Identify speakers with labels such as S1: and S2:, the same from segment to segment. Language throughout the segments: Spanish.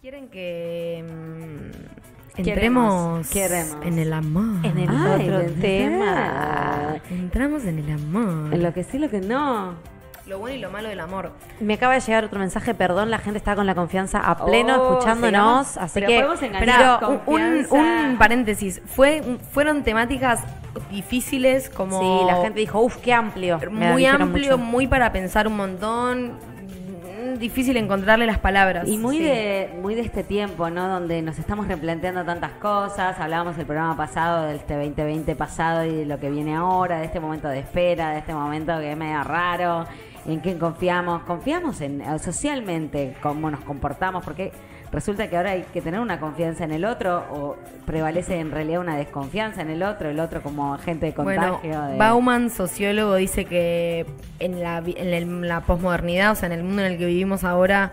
S1: ¿Quieren que mm, entremos
S2: queremos.
S1: en el amor?
S2: En el
S3: Ay,
S2: otro tema.
S1: Entramos en el amor.
S3: En lo que sí, lo que no.
S1: Lo bueno y lo malo del amor.
S2: Me acaba de llegar otro mensaje, perdón, la gente está con la confianza a pleno
S3: Oh,
S2: escuchándonos,
S3: sigamos.
S2: así
S3: Pero
S2: que
S3: podemos engañar.
S1: Espera,
S3: Con
S1: un, un- paréntesis. Fue, fueron temáticas difíciles como...
S2: sí, la gente dijo, uff, qué amplio.
S1: Muy amplio,
S2: mucho.
S1: muy para pensar un montón. Difícil encontrarle las palabras.
S3: Y muy
S1: Sí.
S3: de muy de este tiempo, ¿no? Donde nos estamos replanteando tantas cosas. Hablábamos el programa pasado, del este 2020 pasado y de lo que viene ahora, de este momento de espera, de este momento que es medio raro. ¿En quién confiamos? Confiamos en eh, socialmente, cómo nos comportamos, porque resulta que ahora hay que tener una confianza en el otro o prevalece en realidad una desconfianza en el otro, el otro como agente de
S1: Bueno,
S3: contagio. de-
S1: Bauman, sociólogo, dice que en la, en la posmodernidad, o sea, en el mundo en el que vivimos ahora,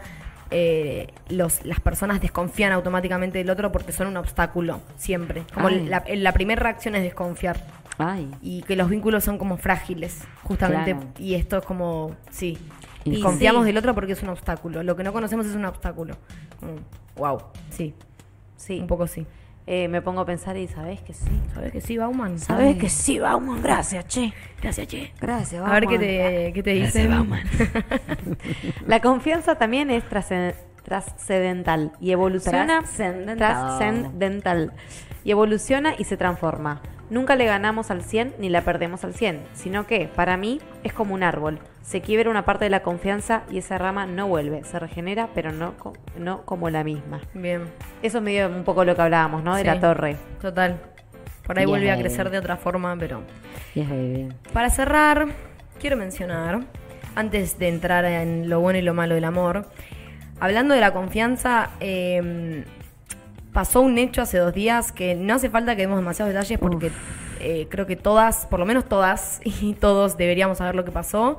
S1: eh, los, las personas desconfían automáticamente del otro porque son un obstáculo, siempre. Como la primera reacción es desconfiar.
S3: Ay,
S1: Y que los vínculos son como frágiles, justamente.
S3: Claro.
S1: Y esto es como, sí.
S3: Y
S1: Y confiamos
S2: sí.
S1: del otro porque es un obstáculo. Lo que no conocemos es un obstáculo. wow, sí.
S2: Sí,
S1: Un poco sí.
S2: Eh, me pongo a pensar y sabés que sí.
S1: ¿Sabes que sí, Bauman?
S2: Sabés que sí, vamos, gracias, che.
S1: Gracias, Che.
S3: gracias.
S1: A ver qué
S3: Bauman.
S1: te, qué te dicen.
S2: La confianza también es trascen- trascendental y evoluciona
S3: Trascendental.
S2: trascendental y evoluciona y se transforma. Nunca le ganamos al 100 ni la perdemos al 100, sino que para mí es como un árbol. Se quiebra una parte de la confianza y esa rama no vuelve, se regenera, pero no, no como la misma.
S1: Bien,
S2: Eso es medio un poco lo que hablábamos, ¿no? De
S1: Sí.
S2: la torre.
S1: total. Por ahí
S3: Bien.
S1: vuelve a crecer de otra forma, pero...
S3: Yes.
S1: Para cerrar, quiero mencionar, antes de entrar en lo bueno y lo malo del amor, hablando de la confianza, eh, pasó un hecho hace dos días que no hace falta que demos demasiados detalles porque eh, creo que todas, por lo menos todas y todos deberíamos saber lo que pasó,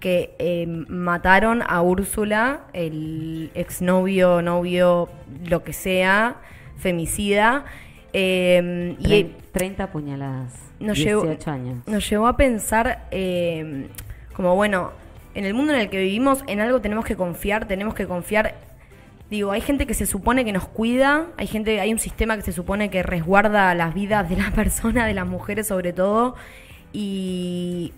S1: que eh, mataron a Úrsula, el exnovio, novio, lo que sea, femicida. eh, y
S3: Tre- 30 puñaladas.
S1: Nos
S3: 18
S1: llevó-
S3: años.
S1: nos llevó a pensar eh, como, bueno, en el mundo en el que vivimos, en algo tenemos que confiar, tenemos que confiar. Digo, hay gente que se supone que nos cuida, hay gente, hay un sistema que se supone que resguarda las vidas de las personas, de las mujeres sobre todo, y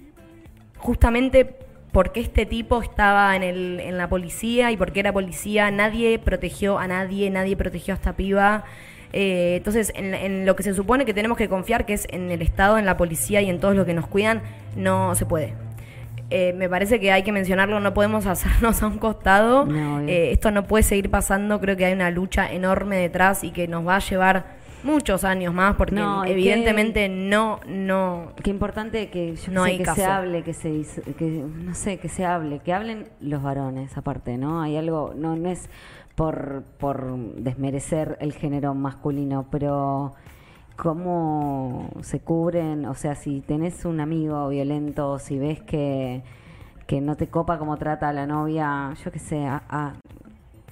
S1: justamente porque este tipo estaba en, el, en la policía y porque era policía, nadie protegió a nadie, nadie protegió a esta piba. Eh, entonces, en, en lo que se supone que tenemos que confiar, que es en el Estado, en la policía y en todos los que nos cuidan, no se puede. Eh, me parece que hay que mencionarlo, no podemos hacernos a un costado.
S3: No.
S1: Eh, esto no puede seguir pasando, creo que hay una lucha enorme detrás y que nos va a llevar muchos años más porque
S3: No,
S1: evidentemente no, no,
S3: Qué importante que yo
S1: No
S3: sé
S1: hay
S3: que se hable, que se que no sé, que se hable, que hablen los varones aparte, ¿no? Hay algo, no no es por por desmerecer el género masculino, pero cómo se cubren, o sea, si tenés un amigo violento, si ves que que no te copa cómo trata a la novia, yo qué sé, a, a-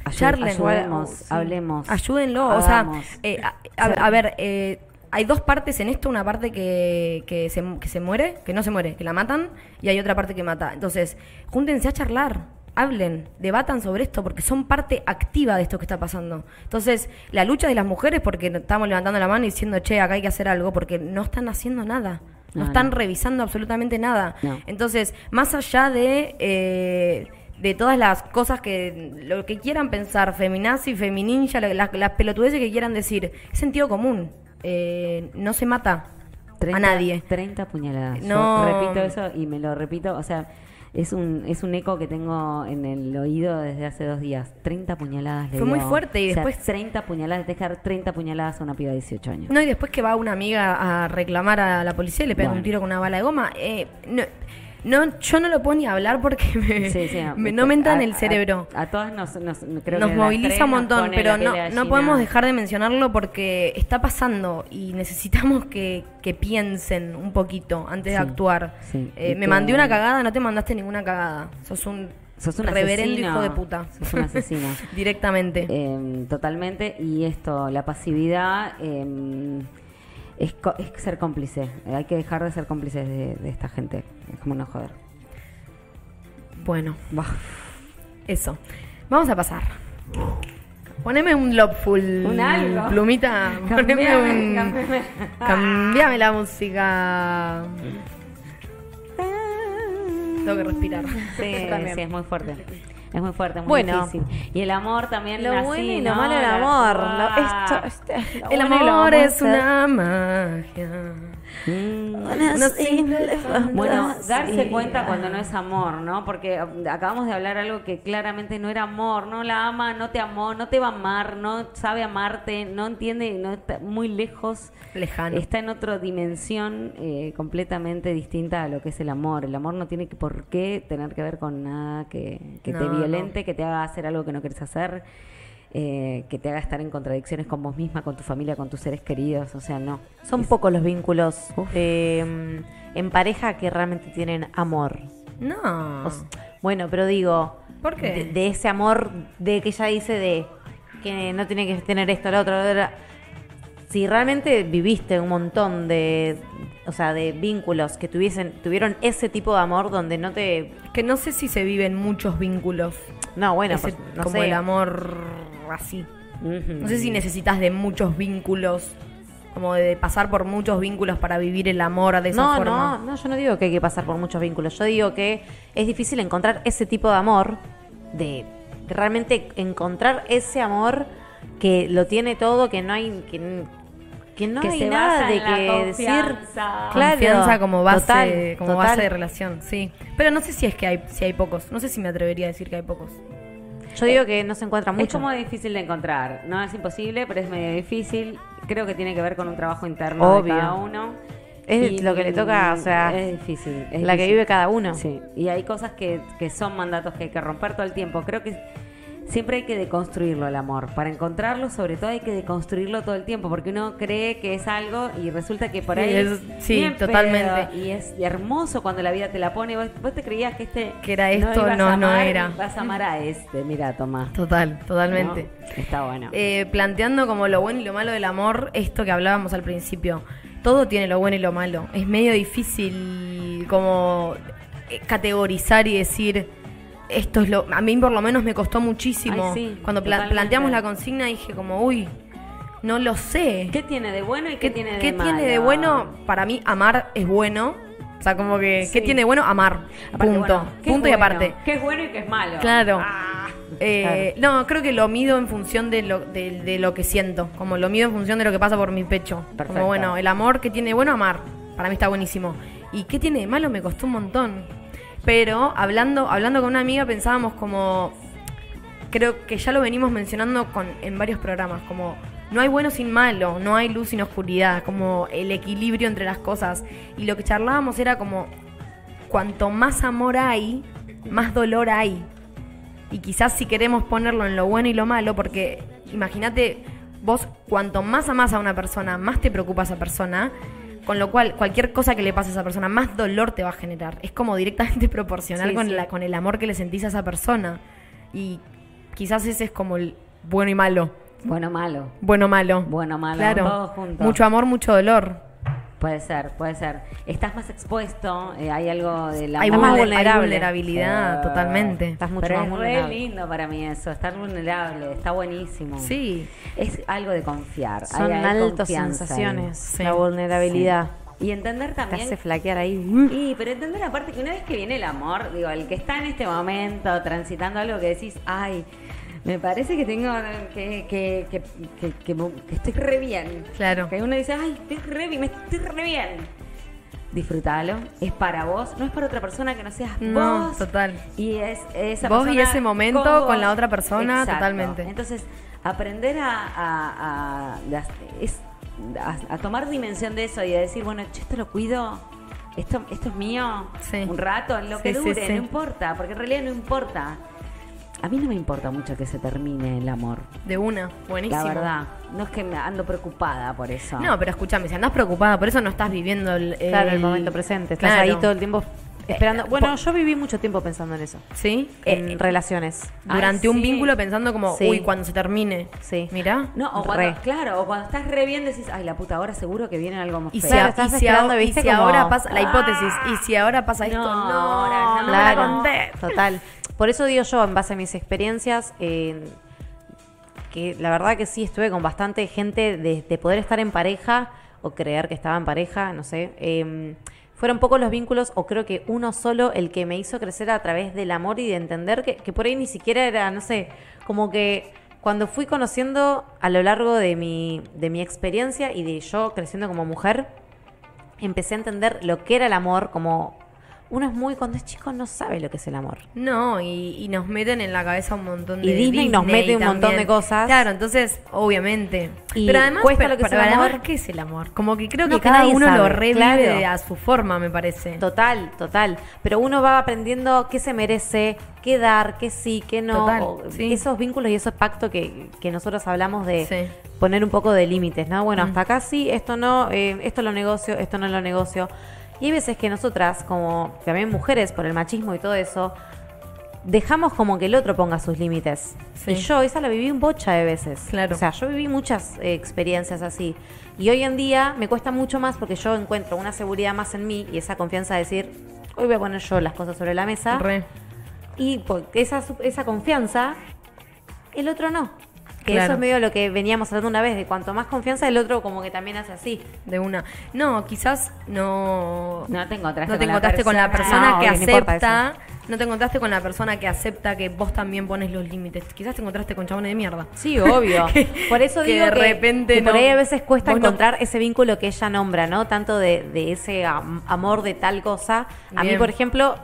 S3: ayu-
S1: Charlen,
S3: ayudemos,
S1: sí.
S3: hablemos.
S1: Ayúdenlo, o sea,
S3: hagamos.
S1: eh, a, a- a ver, eh, hay dos partes en esto, una parte que, que, se, que se muere, que no se muere, que la matan, y hay otra parte que mata. Entonces, júntense a charlar, hablen, debatan sobre esto, porque son parte activa de esto que está pasando. Entonces, la lucha de las mujeres, porque estamos levantando la mano y diciendo, che, acá hay que hacer algo, porque no están haciendo nada. No,
S3: No,
S1: están
S3: no.
S1: revisando absolutamente nada.
S3: No.
S1: Entonces, más allá de, eh, de todas las cosas que, lo que quieran pensar, feminazi, femininja, las, las pelotudeces que quieran decir, es sentido común. Eh, no se mata
S3: 30,
S1: a nadie.
S3: 30 puñaladas.
S1: No.
S3: Yo repito eso y me lo repito, o sea, es un es un eco que tengo en el oído desde hace dos días. 30 puñaladas le
S1: Fue muy fuerte y
S3: O sea,
S1: después-
S3: 30 puñaladas, dejar 30 puñaladas a una piba de 18 años.
S1: No, y después que va una amiga a reclamar a la policía y le pega
S3: Bueno.
S1: un tiro con una bala de goma. eh, no, no, yo no lo puedo ni hablar porque me,
S3: Sí, sí,
S1: me- no me entra en el cerebro.
S3: A, a todas nos, nos, creo
S1: nos
S3: que
S1: moviliza un montón, pero no, no podemos dejar de mencionarlo porque está pasando y necesitamos que, que piensen un poquito antes de actuar. Eh, me mandé una cagada, no te mandaste ninguna cagada. Sos un
S3: Sos un
S1: reverendo
S3: asesino.
S1: hijo de puta.
S3: Sos un asesino.
S1: Directamente.
S3: Eh, totalmente. Y esto, la pasividad eh, es, es ser cómplice. Eh, Hay que dejar de ser cómplices de, de esta gente. Es como no joder.
S1: Bueno, eso. Vamos a pasar Poneme un Lopful.
S3: Un algo.
S1: Plumita. Poneme
S3: Cambiame,
S1: un.
S3: cambiame.
S1: Cambiame la música. Tengo que respirar.
S3: Sí, sí, es muy fuerte. Es muy fuerte, muy
S2: Bueno.
S3: difícil. Y el amor también
S2: Lo
S3: así,
S2: bueno y lo
S3: ¿no?
S2: malo del amor. Lo- esto- lo
S1: El
S2: bueno
S1: amor
S2: vamos a
S1: es una magia. Una simple
S3: Bueno, darse cuenta cuando no es amor, ¿no? Porque um, acabamos de hablar algo que claramente no era amor, no la ama, no te amó, no te va a amar, no sabe amarte, no entiende, no está muy lejos,
S1: Lejano.
S3: está en otra dimensión eh, completamente distinta a lo que es el amor. El amor no tiene que, por qué tener que ver con nada que, que te
S1: No,
S3: violente, que te haga hacer algo que no quieres hacer. Eh, que te haga estar en contradicciones con vos misma, con tu familia, con tus seres queridos, o sea, no.
S2: Son
S3: Es-
S2: pocos los vínculos eh, en pareja que realmente tienen amor.
S1: No.
S2: O bueno, pero digo,
S1: ¿Por qué?
S2: De, de ese amor de que ella dice de que no tiene que tener esto, lo otro, lo otro. Si realmente viviste un montón de, o sea, de vínculos que tuviesen, tuvieron ese tipo de amor donde no te,
S1: que no sé si se viven muchos vínculos.
S2: no, bueno,
S1: Ese-
S2: pues, no
S1: como
S2: sé.
S1: el amor así. No sé si necesitas de muchos vínculos. Como de pasar por muchos vínculos para vivir el amor de esa
S2: no,
S1: forma.
S2: no, no, yo no digo que hay que pasar por muchos vínculos. Yo digo que es difícil encontrar ese tipo de amor, de realmente encontrar ese amor que lo tiene todo, que no hay, que, que no
S3: Que
S2: hay
S3: se
S2: nada
S3: basa
S2: de
S3: en la
S2: que decir.
S3: confianza.
S2: Claro,
S1: Confianza como base,
S2: total,
S1: como
S2: total.
S1: base de relación, sí. Pero no sé si es que hay, si hay pocos. No sé si me atrevería a decir que hay pocos.
S2: Yo digo que no se encuentra
S3: Es
S2: mucho.
S3: como difícil de encontrar. No es imposible, pero es medio difícil. Creo que tiene que ver con un trabajo interno
S2: Obvio.
S3: de cada uno.
S2: Es lo que le toca, o sea,
S3: es difícil. es
S2: la que vive cada uno.
S3: Sí, y hay cosas que, que son mandatos que hay que romper todo el tiempo. Creo que siempre hay que deconstruirlo el amor. Para encontrarlo, sobre todo, hay que deconstruirlo todo el tiempo, porque uno cree que es algo y resulta que por ahí
S1: es- sí, totalmente.
S3: pedo. Y es hermoso cuando la vida te la pone. Vos, vos te creías que este
S1: Que era esto, no, no
S3: amar,
S1: era.
S3: Vas a amar a este. Mira, toma.
S1: Total, totalmente.
S3: ¿No? Está bueno.
S1: Eh, planteando como lo bueno y lo malo del amor, esto que hablábamos al principio. Todo tiene lo bueno y lo malo. Es medio difícil como eh, categorizar y decir esto es lo. A mí por lo menos me costó muchísimo.
S3: Ay, sí,
S1: Cuando pla- planteamos la consigna dije como, uy, no lo sé.
S3: ¿Qué tiene de bueno y qué, tiene de
S1: ¿Qué
S3: malo?
S1: tiene de bueno? Para mí, amar es bueno. O sea, como que,
S3: Sí.
S1: ¿qué tiene de bueno? Amar.
S3: Aparte,
S1: punto.
S3: bueno, ¿qué es
S1: punto y aparte.
S3: ¿Qué es bueno y qué es malo?
S1: Claro.
S3: Ah.
S1: Eh, No, creo que lo mido en función de lo, de, de lo que siento. Como lo mido en función de lo que pasa por mi pecho.
S3: Perfecto.
S1: Como bueno, el amor que tiene de bueno, amar. Para mí está buenísimo. ¿Y qué tiene de malo? Me costó un montón. Pero hablando, hablando con una amiga pensábamos como. Creo que ya lo venimos mencionando con, en varios programas. Como no hay bueno sin malo, no hay luz sin oscuridad. Como el equilibrio entre las cosas. Y lo que charlábamos era como. Cuanto más amor hay, más dolor hay. Y quizás si queremos ponerlo en lo bueno y lo malo, porque imagínate, vos cuanto más amás a una persona, más te preocupa esa persona, con lo cual cualquier cosa que le pase a esa persona, más dolor te va a generar. Es como directamente proporcional
S3: Sí,
S1: con,
S3: sí.
S1: La, con el amor que le sentís a esa persona. Y quizás ese es como el bueno y malo.
S3: Bueno, malo.
S1: Bueno, malo.
S3: Bueno, malo,
S1: Claro.
S3: todos juntos.
S1: Mucho amor, mucho dolor.
S3: Puede ser, puede ser. Estás más expuesto, eh, hay algo de la
S1: Hay,
S2: más vulnerable.
S1: vulnerabilidad,
S3: Sí.
S1: totalmente.
S2: Estás mucho
S3: Pero
S2: más
S3: es re
S2: vulnerable.
S3: lindo para mí eso, estar vulnerable, está buenísimo.
S1: Sí.
S3: Es algo de confiar.
S2: Son
S3: hay- hay
S2: altas sensaciones.
S1: Sí.
S2: La vulnerabilidad.
S3: Y entender
S2: Te
S3: también
S2: hace flaquear ahí.
S3: Y, pero entender aparte que una vez que viene el amor, digo, el que está en este momento transitando algo que decís, ay, me parece que tengo que, que, que, que, que estoy re bien.
S1: Claro.
S3: Que uno dice, ay, estoy re bien, me estoy re bien. Disfrútalo, es para vos, no es para otra persona que no seas
S1: No,
S3: vos.
S1: total.
S3: Y es esa
S1: Vos y ese momento con la otra persona,
S3: Exacto.
S1: totalmente.
S3: Entonces, aprender a, a- a- es- a- tomar dimensión de eso y a decir, bueno, che, esto lo cuido, esto, esto es mío,
S1: Sí.
S3: un rato, lo que
S1: Sí,
S3: dure,
S1: sí.
S3: no importa, porque en realidad no importa. A mí no me importa mucho que se termine el amor,
S1: De una. Buenísimo.
S3: la verdad. No es que me ando preocupada por eso.
S1: No, pero escúchame, si andás preocupada, por eso no estás viviendo el,
S2: Claro, el momento presente. Estás
S1: Claro.
S2: ahí todo el tiempo esperando.
S1: Eh,
S2: Bueno,
S1: po-
S2: yo viví mucho tiempo pensando en eso.
S1: ¿Sí?
S2: En
S1: Eh,
S2: relaciones.
S1: durante
S3: Ay,
S1: un
S3: sí.
S1: vínculo pensando como,
S2: Sí.
S1: uy, cuando se termine.
S2: Sí.
S1: Mirá.
S3: No, o
S2: Re.
S3: cuando, claro, o cuando estás re bien decís, ay, la puta, ahora seguro que viene algo más
S1: Y si.
S2: Claro, estás
S1: y si
S2: esperando,
S1: ahora- y
S2: ¿viste?
S1: si
S2: Como-
S1: ahora pasa, la
S3: Ah.
S1: hipótesis, y si ahora pasa esto,
S3: No,
S1: no,
S3: ahora no.
S1: no me la conté.
S2: total. Por eso digo yo, en base a mis experiencias, que la verdad que sí estuve con bastante gente de, de poder estar en pareja o creer que estaba en pareja, no sé. eh, fueron pocos los vínculos, o creo que uno solo, el que me hizo crecer a través del amor y de entender que, que por ahí ni siquiera era, no sé, como que cuando fui conociendo a lo largo de mi, de mi experiencia y de yo creciendo como mujer, empecé a entender lo que era el amor, como uno es muy, cuando es chico no sabe lo que es el amor.
S1: No, y, y nos meten en la cabeza un montón de
S2: Y Disney nos mete un montón de cosas.
S1: Claro, entonces, obviamente.
S2: Y
S1: Pero además,
S2: cuesta lo que
S1: para
S2: el amor.
S1: amor, ¿qué es el amor? Como que creo
S2: No,
S1: que cada uno
S2: sabe,
S1: lo revive
S2: claro.
S1: a su forma, me parece.
S2: Total, total. Pero uno va aprendiendo qué se merece, qué dar, qué sí, qué no.
S1: Total,
S2: O
S1: sí.
S2: Esos vínculos y esos pactos que, que nosotros hablamos de
S1: Sí.
S2: poner un poco de límites, ¿no? Bueno,
S1: Mm.
S2: hasta acá sí, esto no, eh, esto lo negocio, esto no lo negocio. Y hay veces que nosotras, como también mujeres, por el machismo y todo eso, dejamos como que el otro ponga sus límites.
S1: Sí.
S2: Y yo esa la viví un bocha de veces.
S1: Claro.
S2: O sea, yo viví muchas eh, experiencias así. Y hoy en día me cuesta mucho más porque yo encuentro una seguridad más en mí y esa confianza de decir, hoy voy a poner yo las cosas sobre la mesa.
S1: Re.
S2: Y esa, esa confianza, el otro no. Que
S1: Claro.
S2: eso es medio lo que veníamos hablando una vez, de cuanto más confianza el otro como que también hace así.
S1: De una. No, quizás no.
S3: No te encontraste,
S1: no te
S3: con,
S1: encontraste
S3: la
S1: con la persona
S2: No,
S1: que
S2: no
S1: acepta. No te encontraste con la persona que acepta que vos también pones los límites. Quizás te encontraste con chabones de mierda.
S2: Sí, obvio. Por eso
S1: que
S2: digo
S1: de
S2: que,
S1: repente
S2: que por
S1: no-
S2: ahí a veces cuesta
S1: no-
S2: encontrar ese vínculo que ella nombra, ¿no? Tanto de, de ese am- amor de tal cosa. A mí, por ejemplo,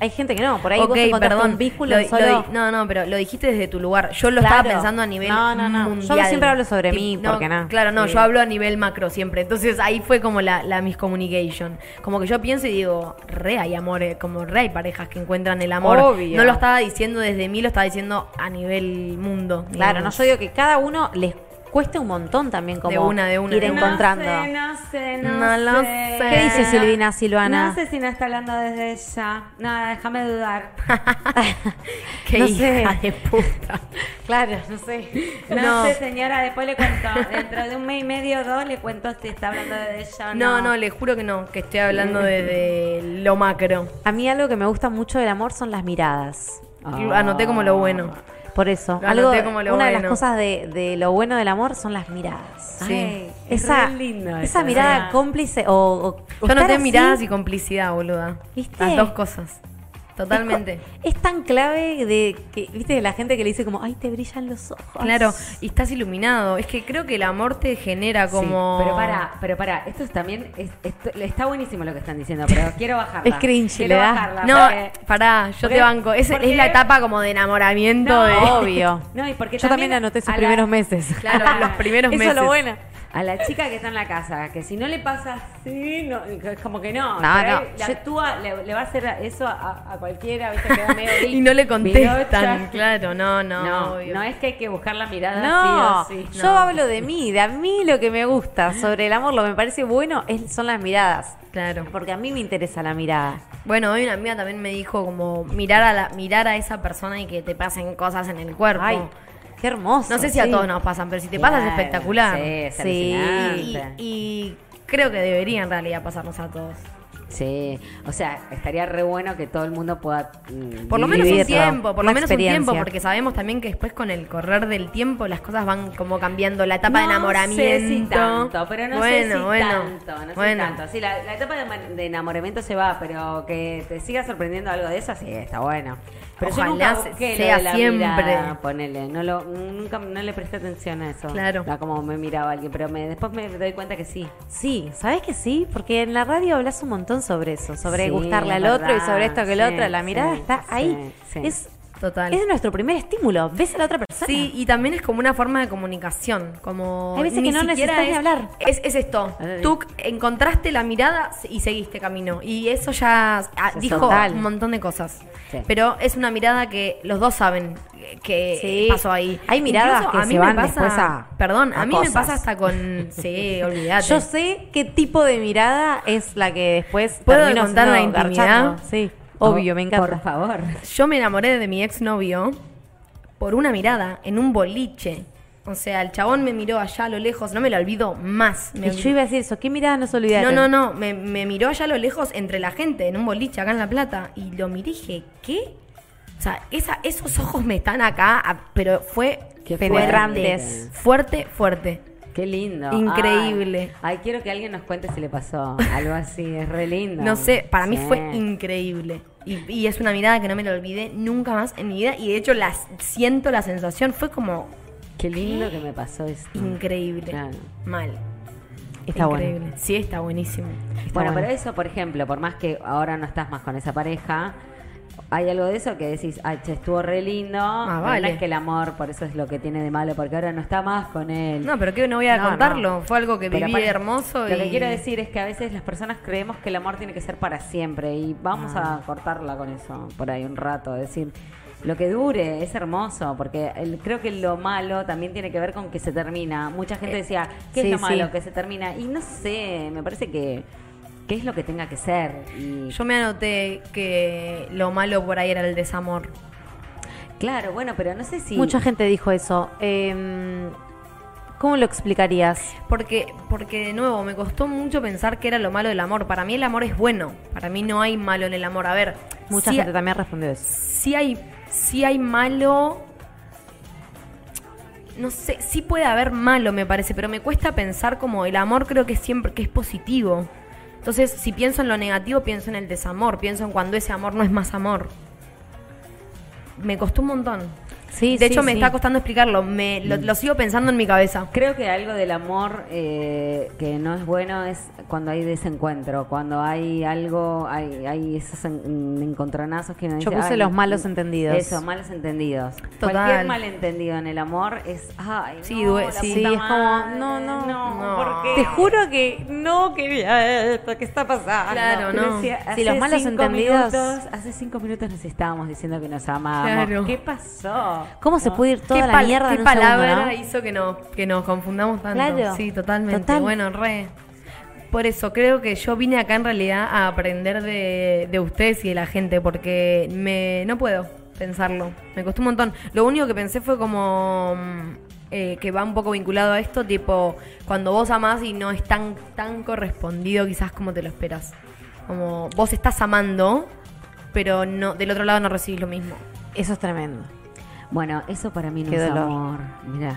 S2: hay gente que no. Por ahí
S1: Ok,
S2: vos
S1: perdón.
S2: un vínculo
S1: Lo-
S2: en solo...
S1: lo di- no, no, pero lo dijiste desde tu lugar. Yo lo
S2: Claro.
S1: estaba pensando a nivel
S2: No, no, no. Yo
S1: mundial.
S2: siempre hablo sobre mí, porque no.
S1: Claro, no,
S2: Sí.
S1: yo hablo a nivel macro siempre. Entonces ahí fue como la, la miscommunication. Como que yo pienso y digo, re hay amores, como re hay parejas que encuentran el amor.
S2: Obvio.
S1: No lo estaba diciendo desde mí, lo estaba diciendo a nivel mundo.
S2: Claro, no, yo digo que cada uno les cuesta un montón también como
S1: De una, de una,
S2: ir
S1: de una.
S2: encontrando.
S3: No sé, no sé, no,
S1: No lo
S3: sé.
S1: sé.
S2: ¿Qué dice Silvina Silvana?
S3: No sé si no está hablando desde ella. Nada, déjame dudar.
S1: Qué
S2: no
S1: hija
S2: sé.
S1: de puta.
S2: Claro, no sé.
S3: No,
S1: No.
S3: sé, señora, después le cuento. Dentro de un mes y medio o dos le cuento si está hablando desde ella o
S1: No,
S3: no.
S1: no, le juro que no, que estoy hablando desde lo macro.
S2: A mí algo que me gusta mucho del amor son las miradas.
S1: Y Anoté como lo bueno.
S2: Por eso,
S1: Lo
S2: algo,
S1: anoté como lo
S2: una de las cosas de, de lo bueno del amor son las miradas.
S1: Sí.
S3: Ay, es
S2: Esa,
S3: re lindo
S2: esa mirada cómplice o, o-
S1: Yo
S2: así,
S1: miradas y complicidad, boluda.
S2: ¿Viste?
S1: Las dos cosas. Totalmente.
S2: Es tan clave de que, viste, de la gente que le dice como, ay, te brillan los ojos.
S1: Claro, y estás iluminado. Es que creo que el amor te genera como.
S3: Sí, pero para, pero para, esto es también es, esto- está buenísimo lo que están diciendo, pero quiero bajarla.
S2: Es cringe,
S3: quiero
S2: le
S3: bajarla.
S1: No,
S3: porque-
S1: pará, yo
S3: porque-
S1: te banco. Es,
S3: porque-
S1: es la etapa como de enamoramiento
S3: No,
S1: de.
S2: Obvio.
S3: No, y porque
S2: Yo también anoté sus
S3: la-
S2: primeros meses.
S1: Claro, los primeros
S2: Eso
S1: meses.
S2: es lo bueno.
S3: A la chica que está en la casa, que si no le pasa así, no, es como que no.
S2: No, no,
S3: Le,
S2: yo-
S3: actúa, le, le va a hacer eso a, a cualquiera, ¿viste? Que da medio
S1: Y no le contestan, claro, no, no.
S3: No,
S1: obvio.
S3: no es que hay que buscar la mirada
S2: No,
S3: sí o sí.
S2: yo hablo de mí, de a mí lo que me gusta sobre el amor, lo que me parece bueno es, son las miradas.
S1: Claro.
S2: Porque a mí me interesa la mirada.
S1: Bueno, hoy una amiga también me dijo como mirar a la, mirar a esa persona y que te pasen cosas en el cuerpo.
S2: Ay, qué hermoso.
S1: no sé si a todos nos pasan, pero si te pasa es
S3: Claro,
S1: espectacular.
S3: Sí,
S2: Sí.
S1: Y, creo que debería en realidad pasarnos a todos.
S3: Sí, o sea, estaría re bueno que todo el mundo pueda. mm,
S1: Por lo menos un tiempo, por lo menos un tiempo, porque sabemos también que después con el correr del tiempo las cosas van como cambiando, la etapa de enamoramiento.
S3: sé si tanto, pero no
S1: bueno,
S3: sé si
S1: bueno,
S3: tanto, no sé
S1: bueno.
S3: si tanto. Sí, la, la etapa de, de enamoramiento se va, pero que te siga sorprendiendo algo de eso, sí, está bueno. Pero yo
S1: Ojalá
S3: nunca busqué lo
S1: sea
S3: la
S1: siempre.
S3: mirada, ponele, no lo, nunca no le presté atención a eso.
S1: Claro.
S3: A cómo me miraba alguien, pero me, después me doy cuenta que sí.
S2: Sí, ¿sabes que sí? Porque en la radio hablas un montón sobre eso, sobre
S3: Sí,
S2: gustarle al otro y sobre esto que el
S3: sí,
S2: otro. La mirada
S3: sí,
S2: está ahí.
S3: sí.
S2: Es,
S1: Total.
S2: es nuestro primer estímulo. Ves a la otra persona.
S1: Sí, y también es como una forma de comunicación. Como
S2: Hay veces
S1: ni
S2: que no necesitas ni
S1: es,
S2: hablar.
S1: Es, es esto.
S3: Ay.
S1: Tú encontraste la mirada y seguiste camino. Y eso ya ah, dijo
S2: total.
S1: un montón de cosas.
S3: Sí.
S1: Pero es una mirada que los dos saben que
S2: Sí.
S1: pasó ahí.
S2: Hay miradas
S1: Incluso
S2: que
S1: a mí
S2: se
S1: me
S2: van
S1: pasa,
S2: después a-
S1: Perdón,
S2: a
S1: a, mí me pasa hasta con. Sí, olvídate.
S2: Yo sé qué tipo de mirada es la que después
S1: ¿Puedo contar la intimidad?
S2: garchando. Sí, obvio, me encanta.
S3: Por favor.
S1: Yo me enamoré de mi exnovio por una mirada en un boliche. O sea, el chabón me miró allá a lo lejos, no me lo olvido más. Me-
S2: Y yo iba a decir eso, ¿qué mirada no se olvida?
S1: no, no, no, me, me miró allá a lo lejos entre la gente, en un boliche acá en La Plata. Y lo miré y dije, ¿qué? O sea, esa, esos ojos me están acá, a- pero fue
S3: Qué
S2: Penetrantes.
S1: fuerte, fuerte.
S3: Qué lindo.
S1: Increíble.
S3: Ay, ay, quiero que alguien nos cuente si le pasó algo así. Es re lindo.
S1: No sé, para mí fue increíble. Y, y es una mirada que no me la olvidé nunca más en mi vida. Y de hecho la siento la sensación, fue como
S3: Qué lindo que me pasó esto.
S1: increíble.
S3: Claro.
S1: Mal.
S2: Está bueno.
S1: increíble. Sí, está buenísimo.
S2: Está
S3: Bueno,
S2: bueno.
S3: pero eso, por ejemplo, por más que ahora no estás más con esa pareja, hay algo de eso que decís, ay, che, estuvo re lindo.
S1: Ah, vale.
S3: No es que el amor, por eso es lo que tiene de malo, porque ahora no está más con él.
S1: No, pero que no voy a
S2: No,
S1: contarlo. Fue algo que
S3: Pero
S1: viví hermoso.
S3: Lo
S1: y...
S3: que quiero decir es que a veces las personas creemos que el amor tiene que ser para siempre y vamos
S1: Ah.
S3: a cortarla con eso por ahí un rato. Es decir, lo que dure es hermoso, porque el- creo que lo malo también tiene que ver con que se termina. Mucha gente
S1: Eh,
S3: decía, ¿qué
S2: sí,
S3: es lo malo?
S2: sí.
S3: Que se termina. Y no sé, me parece que, que es lo que tenga que ser. Y
S1: Yo me anoté que lo malo por ahí era el desamor.
S3: claro, bueno, pero no sé si...
S2: Mucha gente dijo eso. Em, ¿Cómo lo explicarías?
S1: Porque, porque de nuevo, me costó mucho pensar que era lo malo del amor. Para mí el amor es bueno. Para mí no hay malo en el amor. A ver,
S2: Mucha
S1: sí,
S2: gente también respondió eso.
S1: sí hay, sí hay malo. No sé, sí puede haber malo, me parece, pero me cuesta pensar como el amor creo que siempre que es positivo. Entonces, si pienso en lo negativo, pienso en el desamor, pienso en cuando ese amor no es más amor. Me costó un montón.
S2: Sí,
S1: de
S2: sí,
S1: hecho, me
S2: sí.
S1: está costando explicarlo. Me, lo, lo sigo pensando en mi cabeza.
S3: Creo que algo del amor eh, que no es bueno es cuando hay desencuentro, cuando hay algo, hay, hay esos en- encontronazos que uno
S2: Yo
S3: dice,
S2: puse
S3: "Ay,
S2: los malos entendidos".
S3: Eso, malos entendidos.
S1: Total.
S3: Cualquier malentendido en el amor es, ay,
S1: Sí,
S3: no, la
S1: sí.
S3: puta
S2: es como, no, no,
S1: no.
S3: ¿por qué?
S2: Te juro que no quería esto, ¿qué está pasando?
S1: Claro, no.
S3: decía,
S2: Sí, los malos entendidos-
S3: minutos- hace cinco minutos nos estábamos diciendo que nos amábamos.
S1: Claro.
S3: ¿Qué pasó?
S2: ¿Cómo se puede ir toda
S1: ¿Qué,
S2: la mierda
S1: qué
S2: en un
S1: palabra
S2: segundo, no?
S1: hizo que, no, que nos confundamos tanto?
S2: Claro.
S1: Sí, totalmente.
S2: Total.
S1: Bueno, re. Por eso creo que yo vine acá en realidad a aprender de, de ustedes y de la gente, porque me no puedo pensarlo. Me costó un montón. Lo único que pensé fue como mm, eh, que va un poco vinculado a esto, tipo cuando vos amás y no es tan, tan correspondido quizás como te lo esperas. Como vos estás amando, pero no del otro lado no recibís lo mismo.
S2: Eso es tremendo.
S3: Bueno, eso para mí no
S2: Qué
S3: es
S2: dolor.
S3: amor. Mirá.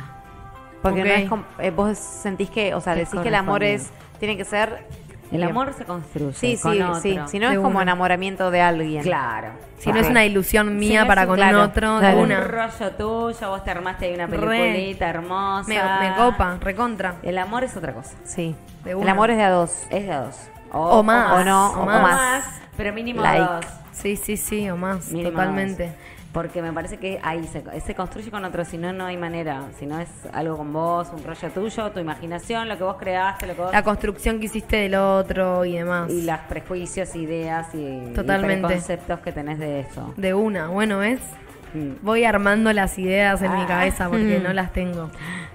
S2: Porque
S1: Ok.
S2: no es com- eh, vos sentís que, o sea, decís que el amor es, tiene que ser...
S3: El amor se construye.
S2: Sí,
S3: con
S2: sí,
S3: otro.
S2: sí. Si no
S1: De
S2: es como
S1: una.
S2: enamoramiento de alguien.
S3: Claro.
S1: Si no es una ilusión
S3: Si
S1: mía para
S3: un-
S1: con
S2: claro,
S1: otro,
S2: claro.
S1: de
S3: Un
S1: una.
S3: rollo tuyo, vos te armaste ahí una
S1: Re.
S3: peliculita hermosa.
S1: Me, me copa, recontra.
S3: El amor es otra cosa.
S2: Sí.
S1: De
S2: El
S1: una.
S2: amor es de a dos.
S3: Es de a dos.
S1: O más.
S2: O no,
S1: o
S2: o
S1: más.
S2: más.
S3: Pero mínimo
S2: Like.
S3: dos.
S1: Sí, sí, sí, o más,
S3: Mínimo
S1: totalmente.
S3: dos. Porque me parece que ahí se, se construye con otro, si no, no hay manera. Si no es algo con vos, un rollo tuyo, tu imaginación, lo que vos creaste, lo que vos...
S1: La construcción que hiciste del otro y demás.
S3: y los prejuicios, ideas y,
S1: Totalmente.
S3: y preconceptos que tenés de eso.
S1: De una, bueno, ¿ves?
S3: Mm.
S1: Voy armando las ideas en mi
S3: Ah.
S1: cabeza porque
S2: Mm.
S1: no las tengo.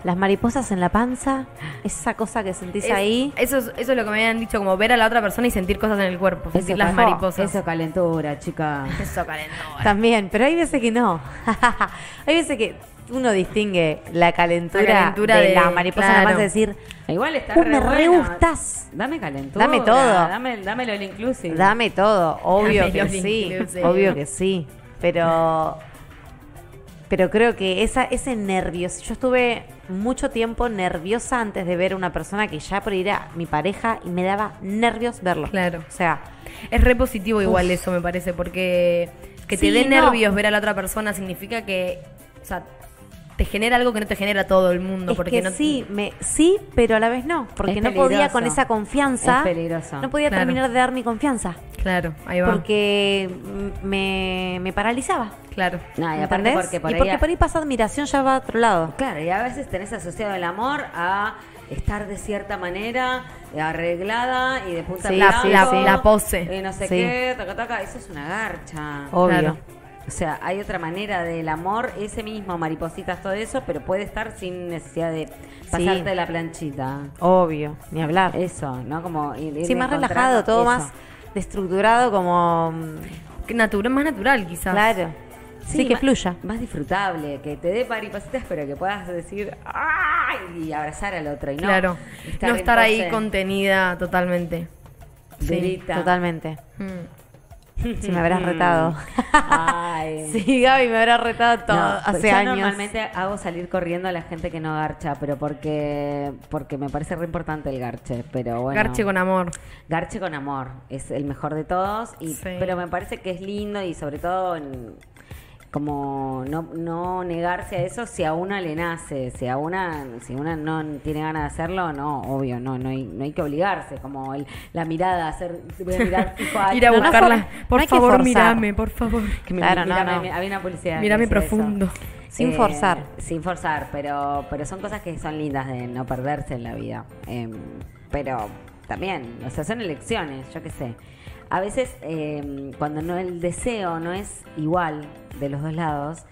S2: Las mariposas en la panza, esa cosa que sentís
S1: Es-
S2: ahí.
S1: Eso es, eso es lo que me habían dicho, como ver a la otra persona y sentir cosas en el cuerpo. Sentir
S3: Eso
S1: las mariposas.
S3: Eso calentura, chica.
S1: Eso calentó.
S2: También, pero hay veces que no. hay veces que uno distingue la calentura,
S1: La calentura
S2: de,
S1: de-
S2: la mariposa en la
S1: claro.
S2: panza, decir,
S3: Igual está
S2: "Uh,
S3: re
S2: me re gustás.
S3: Dame calentura.
S2: Dame todo.
S3: Dame, dámelo el inclusive.
S2: Dame todo, obvio
S1: Dame
S2: que sí,
S1: inclusive.
S2: obvio que sí, pero pero creo que esa ese nervios, yo estuve mucho tiempo nerviosa antes de ver a una persona que ya por ir a mi pareja y me daba nervios verlo.
S1: Claro.
S2: O sea,
S1: Es re positivo igual
S2: Uf.
S1: eso, me parece, porque que te
S2: Sí,
S1: dé
S2: no.
S1: nervios ver a la otra persona significa que, o sea, te genera algo que no te genera todo el mundo.
S2: es
S1: porque
S2: que
S1: no,
S2: sí, me, sí, pero a la vez no, porque no podía con esa confianza.
S3: Es peligroso.
S2: No podía
S1: Claro.
S2: terminar de dar mi confianza,
S1: Claro, ahí va.
S2: porque me, me paralizaba.
S1: Claro.
S3: No, y aparte
S2: ¿Entendés?
S3: porque por
S2: y
S3: ahí...
S2: porque por ahí pasa admiración ya va a otro lado.
S3: Claro, y a veces tenés asociado el amor a estar de cierta manera eh, arreglada y de punta
S2: Sí,
S3: en
S1: La,
S2: sí,
S1: la,
S3: blanco,
S1: la pose.
S3: y no sé
S2: Sí.
S3: qué, taca, taca, eso es una garcha.
S2: Obvio.
S1: Claro.
S3: O sea, hay otra manera del amor, ese mismo, maripositas, todo eso, pero puede estar sin necesidad de pasarte la planchita.
S2: Obvio, ni hablar.
S3: Eso, ¿no? Como ir, ir
S2: sí, más relajado, todo
S3: eso.
S2: más estructurado como...
S1: Que natural, más natural quizás.
S2: Claro. Sí, que
S3: más-
S2: fluya.
S3: Más disfrutable, que te dé maripositas, pero que puedas decir ¡ay! y abrazar al otro. Y no
S1: Claro. no estar ahí contenida totalmente. Sí.
S2: Totalmente.
S1: Mm.
S2: Si me habrás retado.
S3: Ay.
S2: sí, Gaby me habrá retado todo
S3: No,
S2: hace
S3: yo
S2: años.
S3: normalmente hago salir corriendo a la gente que no garcha, pero porque porque me parece re importante el garche, pero bueno.
S1: Garche con amor.
S3: Garche con amor, es el mejor de todos, y,
S1: Sí.
S3: pero me parece que es lindo y sobre todo en- como no, no negarse a eso si a una le nace, si a una, si una no tiene ganas de hacerlo, no, obvio, no, no hay, no hay que obligarse, como el- la mirada, hacer, voy a mirar a
S1: Ir a
S2: no,
S1: buscarla. por
S2: no
S1: favor, mírame, por favor.
S3: que me-
S2: Claro, no,
S3: mírame,
S2: no.
S3: Había una publicidad.
S1: Mírame
S3: eso.
S1: profundo.
S2: Sin
S3: Eh,
S2: forzar.
S3: Sin forzar, pero, pero son cosas que son lindas de no perderse en la vida. Em, pero también, o sea, son elecciones, yo qué sé. A veces, em, cuando no el deseo no es igual de los dos lados,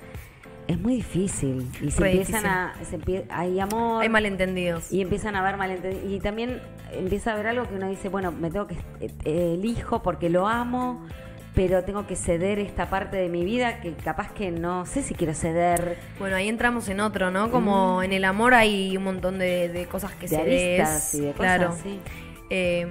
S3: es muy difícil. Y se
S1: Re
S3: empiezan
S1: difícil.
S3: a. se empie- hay amor.
S1: Hay malentendidos.
S3: Y empiezan a ver malentendidos. Y también empieza a haber algo que uno dice, bueno, me tengo que eh, elijo porque lo amo, pero tengo que ceder esta parte de mi vida que capaz que no sé si quiero ceder.
S1: Bueno, ahí entramos en otro, ¿no? Como en el amor hay un montón de, de cosas que
S3: de
S1: se
S3: y de
S1: claro.
S3: cosas, sí.
S1: Eh,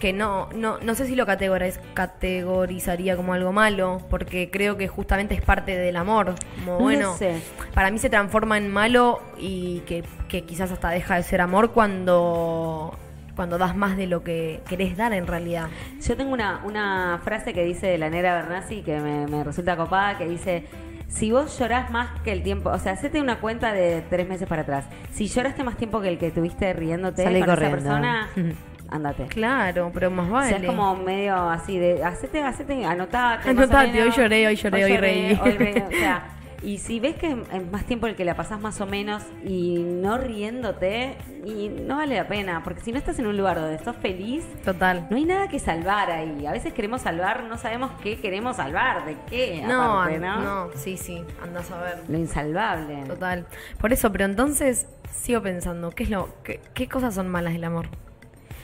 S1: que no, no, no sé si lo categoriz- categorizaría como algo malo, porque creo que justamente es parte del amor. Como
S3: No
S1: bueno,
S3: sé.
S1: para mí se transforma en malo y que, que quizás hasta deja de ser amor cuando, cuando das más de lo que querés dar en realidad.
S3: Yo tengo una, una frase que dice de la Nera Bernasi que me, me resulta copada, que dice, si vos llorás más que el tiempo, o sea, hacete una cuenta de tres meses para atrás. Si lloraste más tiempo que el que tuviste riéndote
S2: Salí
S3: con
S2: corriendo.
S3: esa persona, ándate.
S1: Claro, pero más
S3: O
S1: vale.
S3: sea, es como medio así de, hacete, hacete, anotate. o
S1: Anotate,
S3: menos.
S1: hoy lloré, hoy lloré, hoy reí.
S3: hoy reí. O sea, y si ves que es más tiempo el que la pasás más o menos y no riéndote, y no vale la pena, porque si no estás en un lugar donde sos feliz,
S1: Total.
S3: no hay nada que salvar ahí. A veces queremos salvar, no sabemos qué queremos salvar, de qué,
S1: No,
S3: aparte, ¿no?
S1: no, sí, sí, andás a ver.
S3: Lo insalvable.
S1: Total. Por eso, pero entonces sigo pensando, ¿qué es lo qué, qué cosas son malas del amor?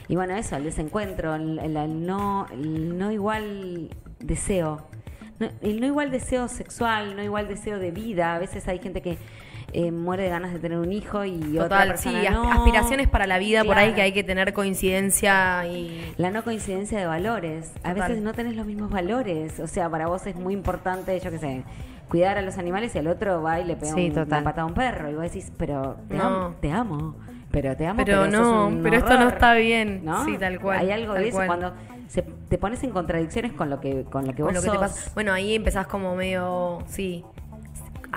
S3: Y bueno, eso, el desencuentro, el, el- el no, el no igual deseo. No- el no igual deseo sexual, no igual deseo de vida. A veces hay gente que eh, muere de ganas de tener un hijo y otra
S1: Total, sí,
S3: persona no.
S1: aspiraciones para la vida por ahí que hay que tener coincidencia y
S3: La no coincidencia de valores. A
S1: Total.
S3: veces no tenés los mismos valores. O sea, para vos es muy importante, yo qué sé, cuidar a los animales y al otro va y le pega
S2: Sí,
S3: un- una patada a un perro. Y vos decís, pero te,
S1: No.
S3: amo, te amo. Pero te amo,
S1: Pero
S3: pero, sos
S1: no,
S3: un
S1: pero esto no está bien.
S3: ¿No?
S1: Sí, tal cual,
S3: Hay algo de eso
S1: cual.
S3: cuando se, te pones en contradicciones con lo que, con lo que vos
S1: lo que te
S3: sos.
S1: Bueno, ahí empezás como medio, sí.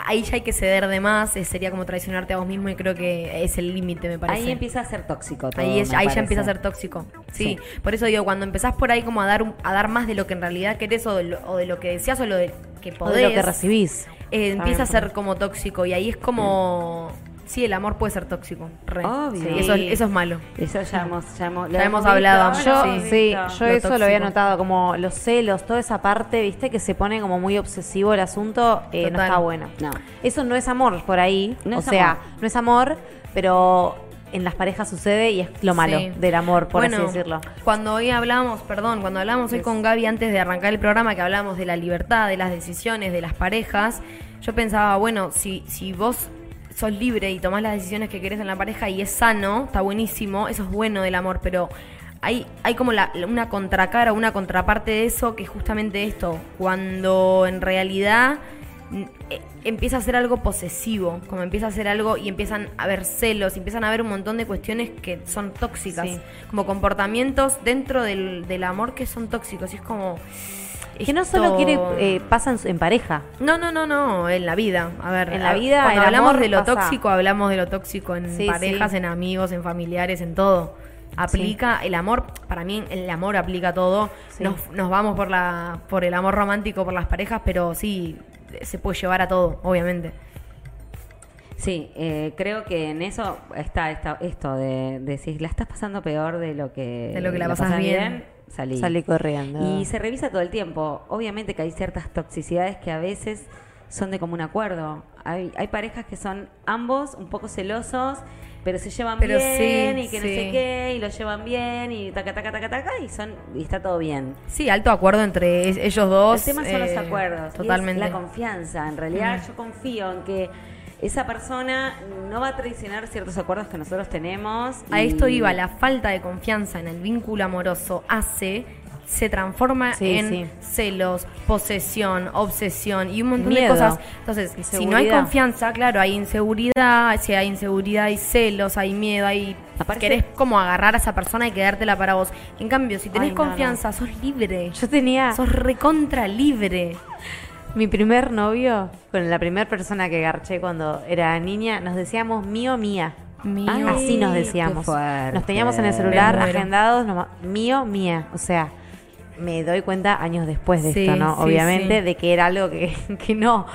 S1: Ahí ya hay que ceder de más, eh, sería como traicionarte a vos mismo y creo que es el límite, me parece.
S3: Ahí empieza a ser tóxico todo,
S1: Ahí, es- ya empieza a ser tóxico. Sí.
S3: Sí.
S1: Por eso digo, cuando empezás por ahí como a dar a dar más de lo que en realidad querés o de lo, o de lo que deseas o lo de que
S2: O
S1: podés,
S2: de lo que recibís.
S1: eh, empieza a ser como tóxico y ahí es como sí, el amor puede ser tóxico. Re.
S3: Obvio.
S1: Sí, eso, es- eso es malo.
S3: Eso ya hemos, ya hemos, lo
S1: Ya hemos hablado.
S2: Yo, sí, yo
S1: Lo
S2: eso lo había notado, como los celos, toda esa parte, viste, que se pone como muy obsesivo el asunto, eh, no está bueno.
S3: No.
S2: Eso no es amor por ahí,
S3: No
S2: o
S3: es
S2: sea,
S3: amor.
S2: no es amor, pero en las parejas sucede y es lo malo
S1: Sí.
S2: del amor, por
S1: Bueno,
S2: así decirlo.
S1: Cuando hoy hablamos, perdón, cuando hablamos hoy con Gaby antes de arrancar el programa, que hablamos de la libertad, de las decisiones, de las parejas, yo pensaba, bueno, si, si vos sos libre y tomás las decisiones que querés en la pareja y es sano, está buenísimo, eso es bueno del amor, pero hay, hay como la, una contracara, una contraparte de eso, que es justamente esto, cuando en realidad mm, eh, empieza a ser algo posesivo, como empieza a ser algo y empiezan a haber celos, empiezan a haber un montón de cuestiones que son tóxicas,
S2: Sí.
S1: como comportamientos dentro del, del amor que son tóxicos, y es como...
S2: Que no solo quiere, eh, pasa en, pareja.
S1: no, no, no, no, en la vida. A ver,
S2: En la vida,
S1: cuando hablamos de lo
S2: pasa.
S1: tóxico, hablamos de lo tóxico en
S2: Sí,
S1: parejas,
S2: sí.
S1: en amigos, en familiares, en todo. Aplica el amor, para mí el amor aplica a todo.
S2: Sí.
S1: Nos, nos vamos por la por el amor romántico, por las parejas, pero sí se puede llevar a todo, obviamente.
S3: Sí, eh, creo que en eso está, esta- esto de, de si la estás pasando peor de lo que,
S1: De lo que la pasás bien.
S3: Salí.
S2: Salí corriendo.
S3: Y se revisa todo el tiempo. Obviamente que hay ciertas toxicidades que a veces son de común acuerdo. Hay, hay parejas que son ambos un poco celosos, pero se llevan
S1: Pero
S3: bien
S1: sí,
S3: y que no sé qué, y lo llevan bien y taca, taca, taca, taca, y, son, y está todo bien.
S1: Sí, alto acuerdo entre ellos dos.
S3: El tema son los
S1: eh,
S3: acuerdos. y es
S1: Totalmente.
S3: la confianza. En realidad, yo confío en que esa persona no va a traicionar ciertos acuerdos que nosotros tenemos.
S1: A esto iba, la falta de confianza en el vínculo amoroso hace se transforma
S2: Sí,
S1: en
S2: sí.
S1: celos, posesión, obsesión y un montón de cosas. Entonces, si no hay confianza, claro, hay inseguridad, si hay inseguridad hay celos, hay miedo, hay
S3: Aparte-
S1: querés como agarrar a esa persona y quedártela para vos. En cambio, si tenés
S2: Ay, no, no.
S1: confianza, sos libre.
S2: Yo tenía
S1: Sos recontra libre.
S2: Mi primer novio, con la primera persona que garché cuando era niña, nos decíamos mío, mía.
S1: Mío.
S3: Ay,
S2: Así nos decíamos. Nos teníamos en el celular agendados, mío, mía. O sea, me doy cuenta años después de
S1: Sí,
S2: esto, ¿no?
S1: sí,
S2: Obviamente,
S1: sí.
S2: de que era algo que, que no.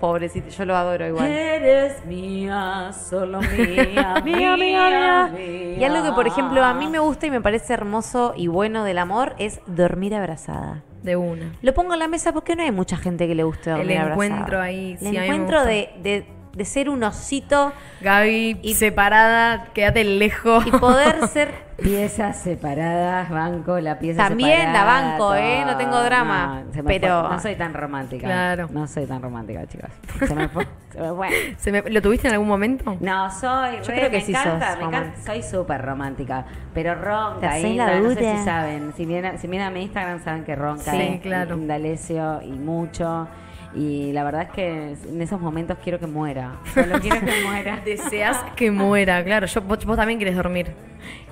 S2: Pobrecito, yo lo adoro igual.
S3: Eres mía, solo mía,
S2: Mía, mía, mía. Y algo que, por ejemplo, a mí me gusta y me parece hermoso y bueno del amor es dormir abrazada.
S1: De una.
S2: Lo pongo en la mesa porque no hay mucha gente que le guste dormir
S1: El encuentro ahí,
S2: El
S1: sí, a mí me
S2: encuentro
S1: gusta.
S2: de, de, de ser un osito
S1: Gaby,
S2: Y-
S1: separada, quédate lejos.
S2: y poder ser
S3: Piezas separadas, banco, la pieza
S2: También
S3: separada.
S2: la banco, ¿eh? No tengo drama,
S3: No, se me
S2: pero-
S3: fue. No soy tan romántica.
S1: Claro.
S3: No soy tan romántica, chicos. Se me fue. se me fue.
S1: ¿Se me- ¿Lo tuviste en algún momento?
S3: No, soy.
S2: Yo
S3: re,
S2: creo que
S3: me
S2: sí
S3: encanta,
S2: sos
S3: me encanta.
S2: romántica.
S3: Soy súper romántica. Pero ronca. ahí,
S2: la
S3: no, sé si saben. Si miran, si miran mi Instagram, saben que ronca.
S1: Sí,
S3: es
S1: claro.
S3: Indalecio y mucho. Y la verdad es que en esos momentos quiero que muera. Solo quiero que muera.
S1: Deseas que muera, claro. Yo, vos, vos también querés dormir.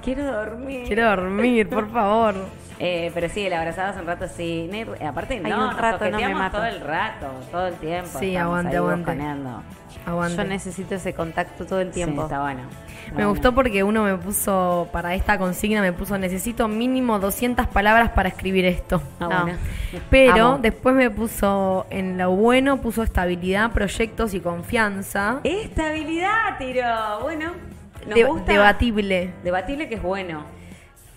S3: Quiero dormir.
S1: Quiero dormir, por favor.
S3: Eh, pero sí, el abrazado hace un rato sí. No hay- aparte, no,
S2: un rato no me mato.
S3: todo el rato, todo el tiempo.
S1: Sí, aguante, aguante. Aguante.
S2: Yo necesito ese contacto todo el tiempo.
S3: Sí, está bueno.
S1: Me gustó porque uno me puso, para esta consigna, me puso, necesito mínimo 200 palabras para escribir esto.
S3: Ah,
S2: No.
S3: bueno.
S1: Pero
S2: Amo.
S1: después me puso, en lo bueno, puso estabilidad, proyectos y confianza.
S3: Estabilidad, tiro. Bueno, nos
S1: De-
S3: gusta.
S1: debatible.
S3: Debatible que es bueno.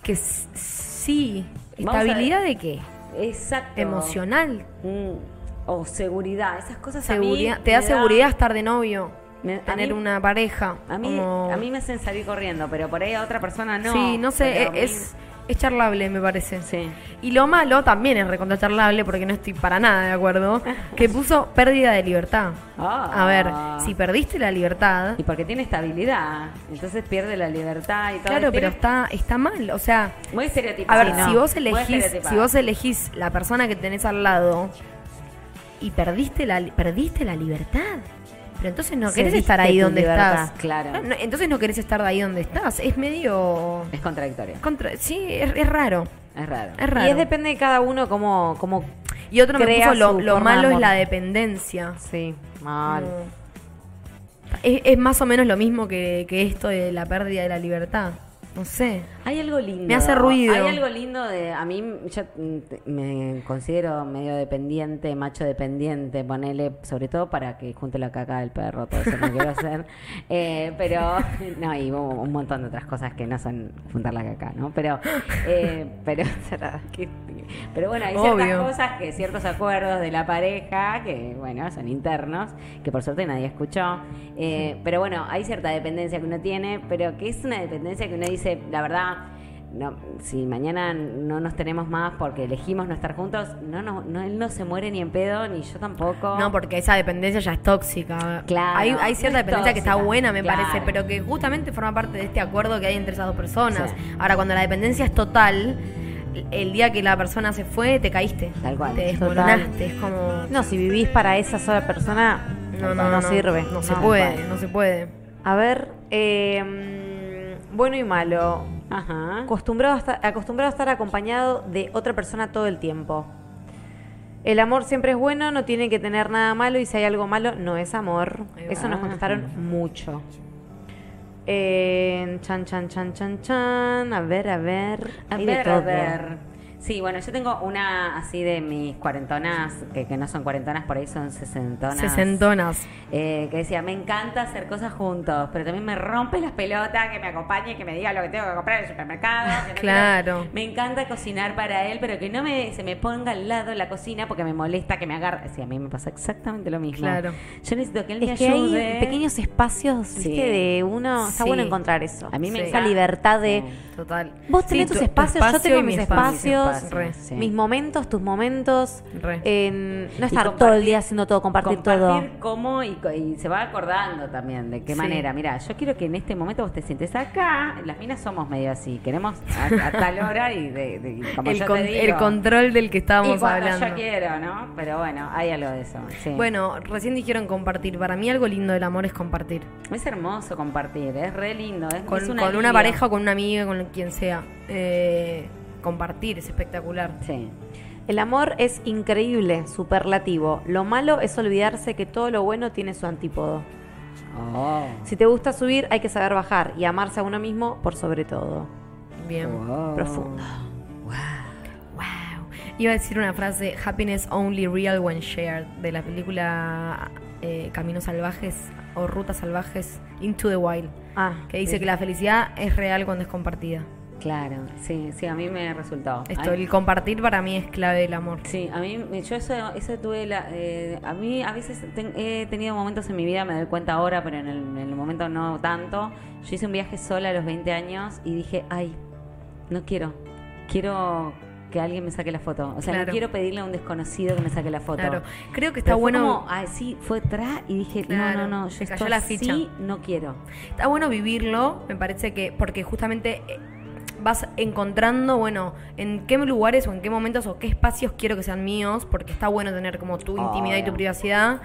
S1: Que sí. ¿Estabilidad de qué?
S3: Exacto.
S1: Emocional.
S3: Mm, O seguridad. Esas cosas a mí
S1: Seguridad. Te da seguridad estar de novio.
S3: Me-
S1: tener
S3: mí-
S1: una pareja.
S3: A mí,
S1: como-
S3: a mí me hacen salir corriendo, pero por ahí a otra persona no.
S1: sí, no sé,
S3: mí-
S1: es, es charlable, me parece.
S3: Sí.
S1: Y lo malo también es recontra charlable porque no estoy para nada de acuerdo. Que puso pérdida de libertad.
S3: Ah.
S1: A ver, si perdiste la libertad,
S3: Y porque tiene estabilidad. Entonces pierde la libertad y todo.
S1: claro, pero está, está mal. O sea,
S3: Muy estereotipado.
S1: a ver,
S2: no.
S1: si vos elegís, si vos elegís la persona que tenés al lado y perdiste la, perdiste la libertad. Pero entonces no querés estar ahí donde
S2: libertad.
S1: estás.
S3: Claro.
S1: No, no, entonces no querés estar de ahí donde estás. Es medio.
S3: Es contradictorio.
S1: Contra, sí, es, es raro.
S3: Es raro.
S1: Es raro.
S2: Y es depende de cada uno cómo, cómo
S1: Y otro me puso lo, malo es la dependencia.
S2: Sí, mal.
S1: Como- Es, es más o menos lo mismo que, que esto de la pérdida de la libertad. No sé.
S3: Hay algo lindo.
S1: Me hace ruido.
S3: Hay algo lindo de. A mí, yo me considero medio dependiente, macho dependiente, ponele, sobre todo para que junte la caca del perro, todo eso no quiero hacer. Eh, pero. No, y un montón de otras cosas que no son juntar la caca, ¿no? Pero. eh, pero. pero bueno, hay ciertas
S1: Obvio.
S3: cosas que ciertos acuerdos de la pareja que, bueno, son internos, que por suerte nadie escuchó. Eh, pero bueno, hay cierta dependencia que uno tiene, pero que es una dependencia que uno dice, la verdad, no, si mañana no nos tenemos más porque elegimos no estar juntos, no, no, no, él no se muere ni en pedo, ni yo tampoco.
S1: No, porque esa dependencia ya es tóxica.
S3: Claro,
S1: Hay, hay cierta
S3: no
S1: dependencia que está buena, me
S3: claro.
S1: parece, pero que justamente forma parte de este acuerdo que hay entre esas dos personas.
S3: Sí.
S1: Ahora, cuando la dependencia es total, el día que la persona se fue, te caíste.
S3: Tal cual.
S1: Te desmoronaste. Es como.
S2: No, si vivís para esa sola persona,
S1: No, no, no,
S2: sirve.
S1: No se puede, no se puede.
S2: A ver, eh, bueno y malo.
S3: Ajá.
S2: Acostumbrado a, estar, acostumbrado a estar acompañado de otra persona todo el tiempo. El amor siempre es bueno, no tiene que tener nada malo y si hay algo malo, no es amor. Eso nos contestaron mucho. Eh, chan, chan, chan, chan, chan. A ver, a ver.
S3: A
S2: Hay
S3: ver, a ver. Sí, bueno, yo tengo una así de mis cuarentonas, que, que no son cuarentonas, por ahí son sesentonas.
S1: Sesentonas.
S3: Eh, que decía, me encanta hacer cosas juntos, pero también me rompe las pelotas que me acompañe, que me diga lo que tengo que comprar en el supermercado. que no
S1: Claro.
S3: quiero- Me encanta cocinar para él, pero que no me, se me ponga al lado la cocina porque me molesta que me agarre. Sí, a mí me pasa exactamente lo mismo.
S1: Claro.
S3: Yo necesito que él me
S2: Es que
S3: ayude.
S2: hay pequeños espacios,
S3: Sí.
S2: ¿viste? De uno. Está
S1: Sí.
S2: bueno encontrar eso.
S3: A mí me
S1: Sí.
S2: Esa
S3: encanta.
S2: libertad de.
S1: Total.
S2: Vos tenés
S1: Sí,
S2: tus
S1: tu- tu
S2: espacios, yo
S1: espacio
S2: tengo
S1: y
S2: mis
S1: mi espacio.
S2: espacios.
S1: Re.
S3: Sí.
S2: mis momentos, tus momentos,
S1: Re.
S2: en no
S3: Y
S2: estar todo el día haciendo todo, compartir,
S3: compartir
S2: todo.
S3: cómo y, y se va acordando también de qué
S1: Sí.
S3: manera. Mira, yo quiero que en este momento vos te sientes acá. Las minas somos medio así. Queremos a, a tal hora y de, de- como
S1: el,
S3: yo
S1: con-
S3: te digo.
S1: el control del que
S3: y
S1: estábamos
S3: cuando
S1: hablando.
S3: yo quiero, ¿no? Pero bueno, hay algo de eso. sí.
S1: Bueno, recién dijeron compartir. Para mí algo lindo del amor es compartir.
S3: es hermoso compartir, es re lindo. Es,
S1: Con,
S3: es
S1: con
S3: un alivio.
S1: una pareja, con una amiga, con quien sea. Eh, compartir es espectacular.
S3: Sí.
S2: El amor es increíble, superlativo. Lo malo es olvidarse que todo lo bueno tiene su antípodo.
S3: Oh.
S2: Si te gusta subir, hay que saber bajar y amarse a uno mismo por sobre todo.
S1: Bien.
S3: Wow.
S2: Profundo.
S1: Wow. Iba a decir una frase, happiness only real when shared, de la película eh, Caminos Salvajes o Rutas Salvajes, Into the Wild,
S2: Ah,
S1: que dice
S2: sí.
S1: que la felicidad es real cuando es compartida.
S3: Claro, sí, sí, a mí me resultó.
S1: Esto,
S3: Ay,
S1: el compartir para mí es clave del amor.
S3: Sí, a mí, yo eso, eso tuve la, eh, a mí a veces ten- he tenido momentos en mi vida, me doy cuenta ahora, pero en el, en el momento no tanto. Yo hice un viaje sola a los 20 años y dije, ay, no quiero, quiero que alguien me saque la foto. O sea,
S1: Claro.
S3: no quiero pedirle a un desconocido que me saque la foto.
S1: Claro. Creo que está
S3: Pero fue
S1: bueno.
S3: como, sí, fue atrás y dije,
S1: Claro,
S3: no, no, no, yo esto
S1: la ficha.
S3: sí no quiero.
S1: Está bueno vivirlo, me parece que, porque justamente eh, vas encontrando, bueno, en qué lugares o en qué momentos o qué espacios quiero que sean míos, porque está bueno tener como tu intimidad y tu
S3: Obvio.
S1: privacidad.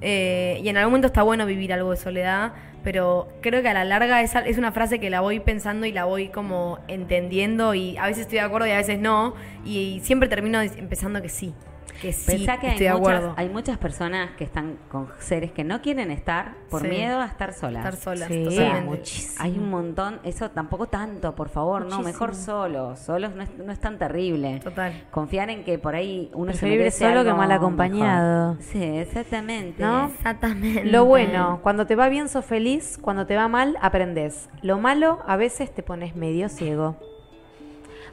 S1: Eh, y en algún momento está bueno vivir algo de soledad, pero creo que a la larga esa es una frase que la voy pensando y la voy como entendiendo y a veces estoy de acuerdo y a veces no, y, siempre termino empezando que sí, que sí,
S3: Pensá que hay muchas,
S1: acuerdo.
S3: hay muchas personas que están con seres que no quieren estar por
S1: Sí.
S3: miedo a estar solas.
S1: Estar solas,
S2: Sí,
S1: totalmente.
S2: muchísimo.
S3: Hay un montón, eso tampoco tanto, por favor, no, mejor solos, solos no es, no es tan terrible.
S1: Total.
S3: Confiar en que por ahí uno se
S2: Preferible
S3: merece
S2: solo que mal acompañado.
S3: mejor. Sí, exactamente.
S2: ¿No?
S1: Exactamente.
S2: Lo bueno, cuando te va bien sos feliz, cuando te va mal aprendes. Lo malo, a veces te pones medio ciego.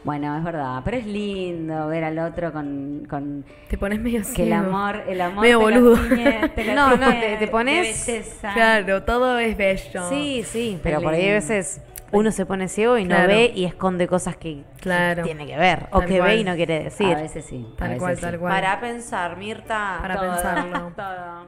S3: Bueno, es verdad, pero es lindo ver al otro con, con
S1: Te pones medio
S3: que el
S1: ciego.
S3: amor, el amor
S1: Medio
S3: te la
S1: boludo.
S3: tiñe, te
S2: No, no,
S3: tiñe
S2: te- te
S3: de
S2: pones-.
S1: Claro, todo es bello.
S2: Sí, sí, pero por ahí a veces uno se pone ciego y no ve y esconde cosas que, tiene que ver o
S1: Tal
S2: que
S1: cual.
S2: ve y no quiere decir.
S3: A veces sí.
S1: Tal
S3: veces
S1: cual,
S3: sí.
S1: tal cual.
S2: Para pensar, Mirta.
S1: Para
S3: Todo,
S1: pensarlo.
S3: todo.